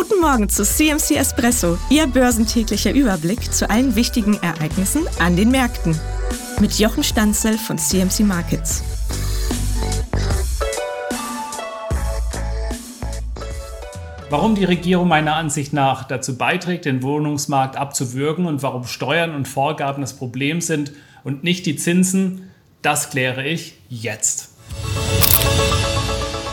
Guten Morgen zu CMC Espresso, Ihr börsentäglicher Überblick zu allen wichtigen Ereignissen an den Märkten. Mit Jochen Stanzel von CMC Markets. Warum die Regierung meiner Ansicht nach dazu beiträgt, den Wohnungsmarkt abzuwürgen und warum Steuern und Vorgaben das Problem sind und nicht die Zinsen, das kläre ich jetzt.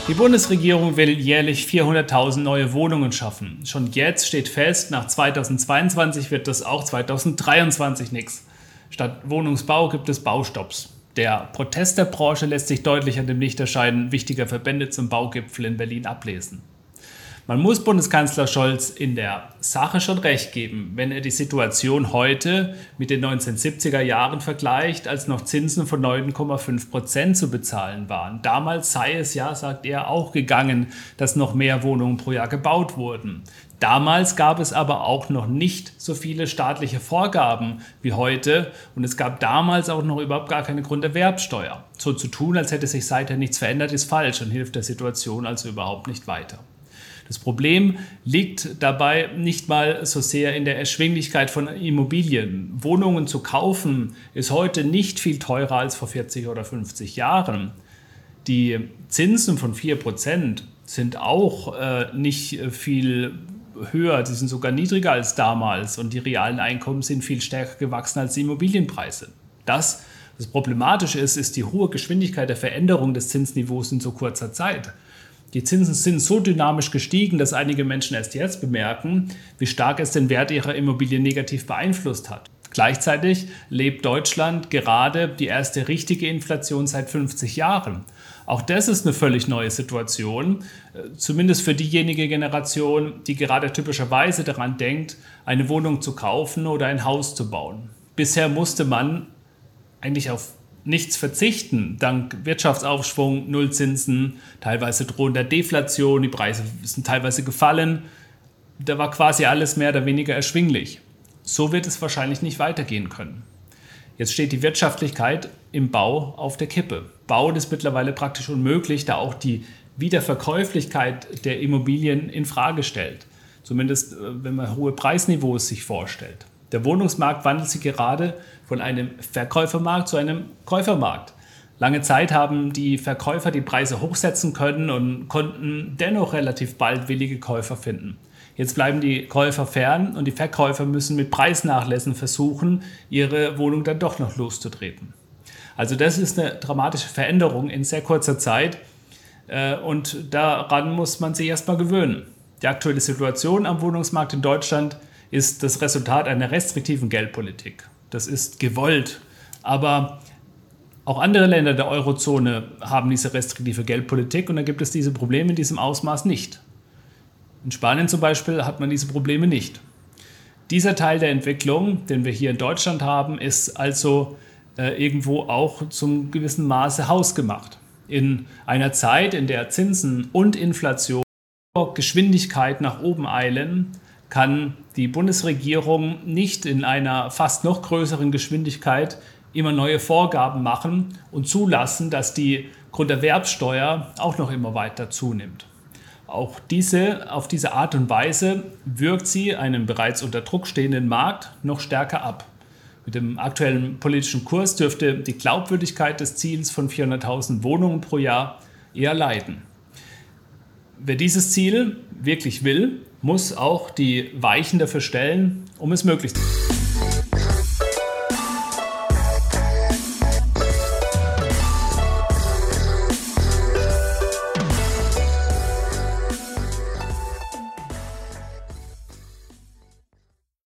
Die Bundesregierung will jährlich 400.000 neue Wohnungen schaffen. Schon jetzt steht fest, nach 2022 wird das auch 2023 nichts. Statt Wohnungsbau gibt es Baustopps. Der Protest der Branche lässt sich deutlich an dem Lichterschein wichtiger Verbände zum Baugipfel in Berlin ablesen. Man muss Bundeskanzler Scholz in der Sache schon recht geben, wenn er die Situation heute mit den 1970er Jahren vergleicht, als noch Zinsen von 9,5 Prozent zu bezahlen waren. Damals sei es ja, sagt er, auch gegangen, dass noch mehr Wohnungen pro Jahr gebaut wurden. Damals gab es aber auch noch nicht so viele staatliche Vorgaben wie heute und es gab damals auch noch überhaupt gar keine Grunderwerbsteuer. So zu tun, als hätte sich seither nichts verändert, ist falsch und hilft der Situation also überhaupt nicht weiter. Das Problem liegt dabei nicht mal so sehr in der Erschwinglichkeit von Immobilien. Wohnungen zu kaufen ist heute nicht viel teurer als vor 40 oder 50 Jahren. Die Zinsen von 4% sind auch äh, nicht viel höher, die sind sogar niedriger als damals und die realen Einkommen sind viel stärker gewachsen als die Immobilienpreise. Das, was problematisch ist, ist die hohe Geschwindigkeit der Veränderung des Zinsniveaus in so kurzer Zeit. Die Zinsen sind so dynamisch gestiegen, dass einige Menschen erst jetzt bemerken, wie stark es den Wert ihrer Immobilien negativ beeinflusst hat. Gleichzeitig lebt Deutschland gerade die erste richtige Inflation seit 50 Jahren. Auch das ist eine völlig neue Situation, äh, zumindest für diejenige Generation, die gerade typischerweise daran denkt, eine Wohnung zu kaufen oder ein Haus zu bauen. Bisher musste man eigentlich auf nichts verzichten, dank Wirtschaftsaufschwung, Nullzinsen, teilweise drohender Deflation, die Preise sind teilweise gefallen. Da war quasi alles mehr oder weniger erschwinglich. So wird es wahrscheinlich nicht weitergehen können. Jetzt steht die Wirtschaftlichkeit im Bau auf der Kippe. Bauen ist mittlerweile praktisch unmöglich, da auch die Wiederverkäuflichkeit der Immobilien in Frage stellt. Zumindest äh, wenn man hohe Preisniveaus sich vorstellt. Der Wohnungsmarkt wandelt sich gerade von einem Verkäufermarkt zu einem Käufermarkt. Lange Zeit haben die Verkäufer die Preise hochsetzen können und konnten dennoch relativ bald willige Käufer finden. Jetzt bleiben die Käufer fern und die Verkäufer müssen mit Preisnachlässen versuchen, ihre Wohnung dann doch noch loszutreten. Also das ist eine dramatische Veränderung in sehr kurzer Zeit äh, und daran muss man sich erstmal gewöhnen. Die aktuelle Situation am Wohnungsmarkt in Deutschland ist das Resultat einer restriktiven Geldpolitik. Das ist gewollt. Aber auch andere Länder der Eurozone haben diese restriktive Geldpolitik und da gibt es diese Probleme in diesem Ausmaß nicht. In Spanien zum Beispiel hat man diese Probleme nicht. Dieser Teil der Entwicklung, den wir hier in Deutschland haben, ist also äh, irgendwo auch zum gewissen Maße hausgemacht. In einer Zeit, in der Zinsen und Inflation Geschwindigkeit nach oben eilen, kann die Bundesregierung nicht in einer fast noch größeren Geschwindigkeit immer neue Vorgaben machen und zulassen, dass die Grunderwerbsteuer auch noch immer weiter zunimmt. Auch diese, auf diese Art und Weise wirkt sie einem bereits unter Druck stehenden Markt noch stärker ab. Mit dem aktuellen politischen Kurs dürfte die Glaubwürdigkeit des Ziels von 400.000 Wohnungen pro Jahr eher leiden. Wer dieses Ziel wirklich will, muss auch die Weichen dafür stellen, um es möglich zu machen.